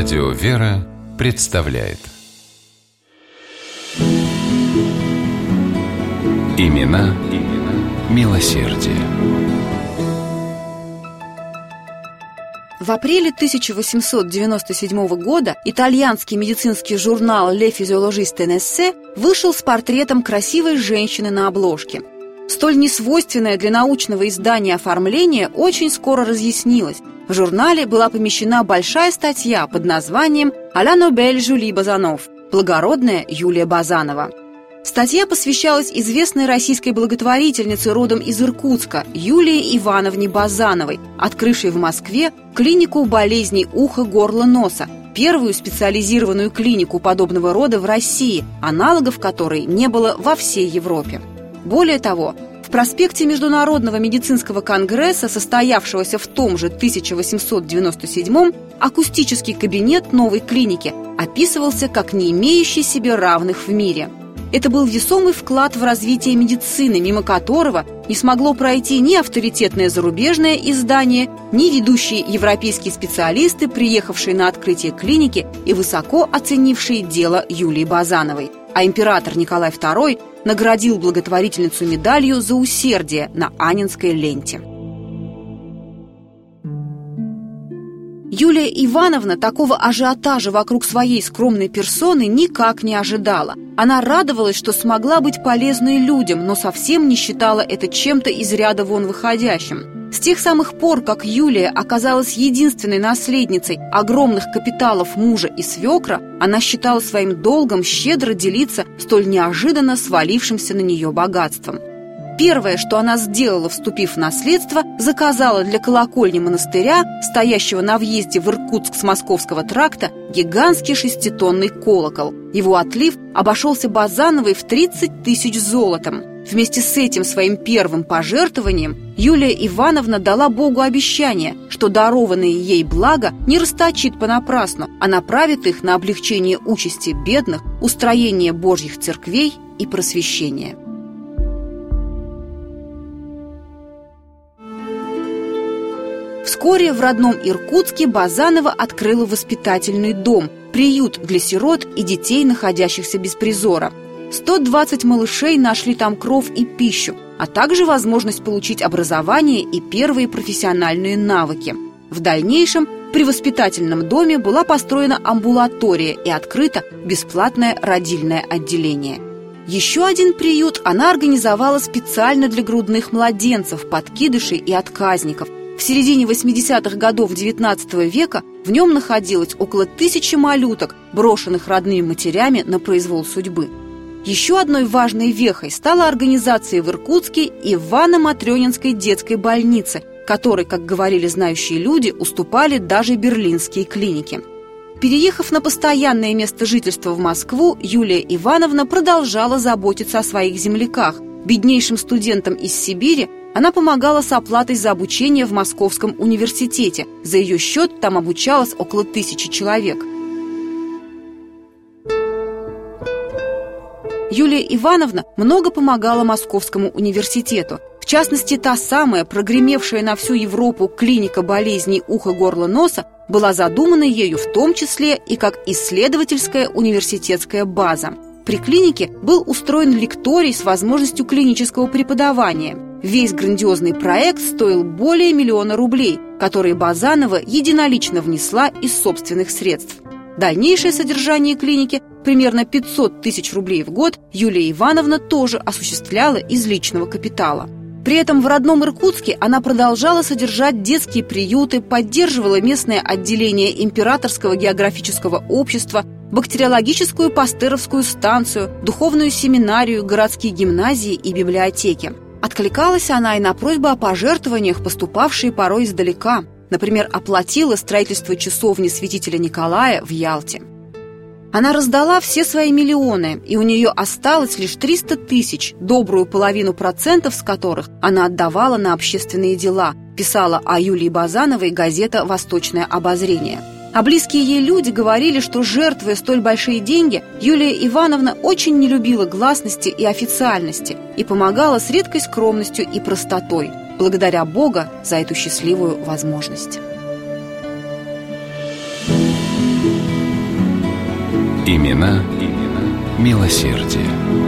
Радио «Вера» представляет Имена, имена милосердие. В апреле 1897 года итальянский медицинский журнал «Le Physiologiste Nesse» вышел с портретом красивой женщины на обложке. Столь несвойственное для научного издания оформление очень скоро разъяснилось. В журнале была помещена большая статья под названием «А Нобель Жюли Базанов» – «Благородная Юлия Базанова». Статья посвящалась известной российской благотворительнице родом из Иркутска Юлии Ивановне Базановой, открывшей в Москве клинику болезней уха, горла, носа, первую специализированную клинику подобного рода в России, аналогов которой не было во всей Европе. Более того, в проспекте Международного медицинского конгресса, состоявшегося в том же 1897 акустический кабинет новой клиники описывался как не имеющий себе равных в мире – это был весомый вклад в развитие медицины, мимо которого не смогло пройти ни авторитетное зарубежное издание, ни ведущие европейские специалисты, приехавшие на открытие клиники и высоко оценившие дело Юлии Базановой. А император Николай II наградил благотворительницу медалью за усердие на Анинской ленте. Юлия Ивановна такого ажиотажа вокруг своей скромной персоны никак не ожидала. Она радовалась, что смогла быть полезной людям, но совсем не считала это чем-то из ряда вон выходящим. С тех самых пор, как Юлия оказалась единственной наследницей огромных капиталов мужа и свекра, она считала своим долгом щедро делиться столь неожиданно свалившимся на нее богатством. Первое, что она сделала, вступив в наследство, заказала для колокольни монастыря, стоящего на въезде в Иркутск с московского тракта, гигантский шеститонный колокол. Его отлив обошелся Базановой в 30 тысяч золотом. Вместе с этим своим первым пожертвованием Юлия Ивановна дала Богу обещание, что дарованные ей блага не расточит понапрасну, а направит их на облегчение участи бедных, устроение Божьих церквей и просвещение. Вскоре в родном Иркутске Базанова открыла воспитательный дом, приют для сирот и детей, находящихся без призора. 120 малышей нашли там кров и пищу, а также возможность получить образование и первые профессиональные навыки. В дальнейшем при воспитательном доме была построена амбулатория и открыто бесплатное родильное отделение. Еще один приют она организовала специально для грудных младенцев, подкидышей и отказников, в середине 80-х годов XIX века в нем находилось около тысячи малюток, брошенных родными матерями на произвол судьбы. Еще одной важной вехой стала организация в Иркутске Ивано-Матрёнинской детской больницы, которой, как говорили знающие люди, уступали даже берлинские клиники. Переехав на постоянное место жительства в Москву, Юлия Ивановна продолжала заботиться о своих земляках, беднейшим студентам из Сибири, она помогала с оплатой за обучение в Московском университете. За ее счет там обучалось около тысячи человек. Юлия Ивановна много помогала Московскому университету. В частности, та самая, прогремевшая на всю Европу клиника болезней уха, горла, носа, была задумана ею в том числе и как исследовательская университетская база. При клинике был устроен лекторий с возможностью клинического преподавания. Весь грандиозный проект стоил более миллиона рублей, которые Базанова единолично внесла из собственных средств. Дальнейшее содержание клиники, примерно 500 тысяч рублей в год, Юлия Ивановна тоже осуществляла из личного капитала. При этом в родном Иркутске она продолжала содержать детские приюты, поддерживала местное отделение Императорского географического общества, бактериологическую пастеровскую станцию, духовную семинарию, городские гимназии и библиотеки. Откликалась она и на просьбы о пожертвованиях, поступавшие порой издалека. Например, оплатила строительство часовни святителя Николая в Ялте. Она раздала все свои миллионы, и у нее осталось лишь 300 тысяч, добрую половину процентов с которых она отдавала на общественные дела, писала о Юлии Базановой газета «Восточное обозрение». А близкие ей люди говорили, что, жертвуя столь большие деньги, Юлия Ивановна очень не любила гласности и официальности и помогала с редкой скромностью и простотой, благодаря Бога за эту счастливую возможность. Имена, имена милосердие.